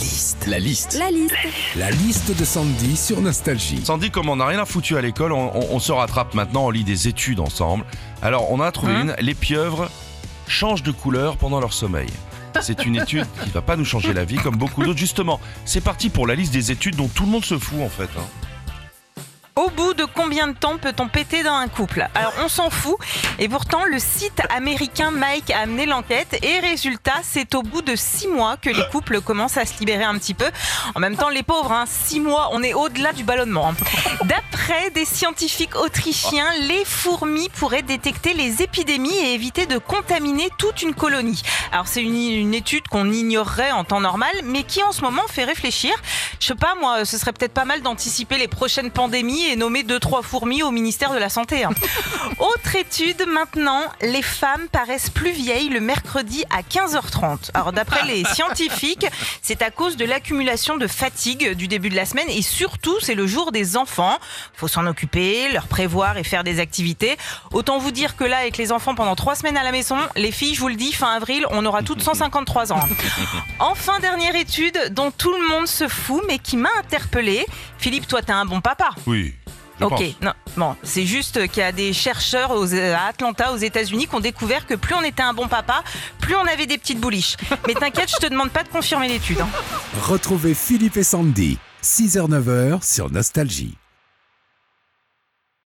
liste. La liste. La liste. La liste de Sandy sur Nostalgie. Sandy, comme on n'a rien foutu à l'école, on, on- on se rattrape maintenant, on lit des études ensemble. Alors, on en a trouvé une. Les pieuvres changent de couleur pendant leur sommeil. C'est une étude qui va pas nous changer la vie, comme beaucoup d'autres. Justement, c'est parti pour la liste des études dont tout le monde se fout en fait. hein. Au bout de combien de temps peut-on péter dans un couple Alors on s'en fout et pourtant le site américain Mike a amené l'enquête et résultat c'est au bout de six mois que les couples commencent à se libérer un petit peu. En même temps les pauvres, hein, six mois on est au-delà du ballonnement. hein. D'après des scientifiques autrichiens, les fourmis pourraient détecter les épidémies et éviter de contaminer toute une colonie. Alors c'est une, une étude qu'on ignorerait en temps normal mais qui en ce moment fait réfléchir. Je sais pas moi, ce serait peut-être pas mal d'anticiper les prochaines pandémies et nommer deux trois fourmis au ministère de la santé. hein. Autre étude maintenant, les femmes paraissent plus vieilles le mercredi à 15h30. Alors d'après les scientifiques, c'est à cause de l'accumulation de fatigue du début de la semaine et surtout c'est le jour des enfants. Faut s'en occuper, leur prévoir et faire des activités. Autant vous dire que là avec les enfants pendant trois semaines à la maison, les filles, je vous le dis, fin avril, on aura toutes 153 ans. Enfin, dernière étude dont tout le monde se fout, mais qui m'a interpellée. Philippe, toi, t'es un bon papa. Oui. Je ok, pense. non, bon, c'est juste qu'il y a des chercheurs aux- à Atlanta, aux États-Unis, qui ont découvert que plus on était un bon papa, plus on avait des petites bouliches. Mais t'inquiète, je te demande pas de confirmer l'étude. hein. Retrouvez Philippe et Sandy, 6h-9h sur Nostalgie.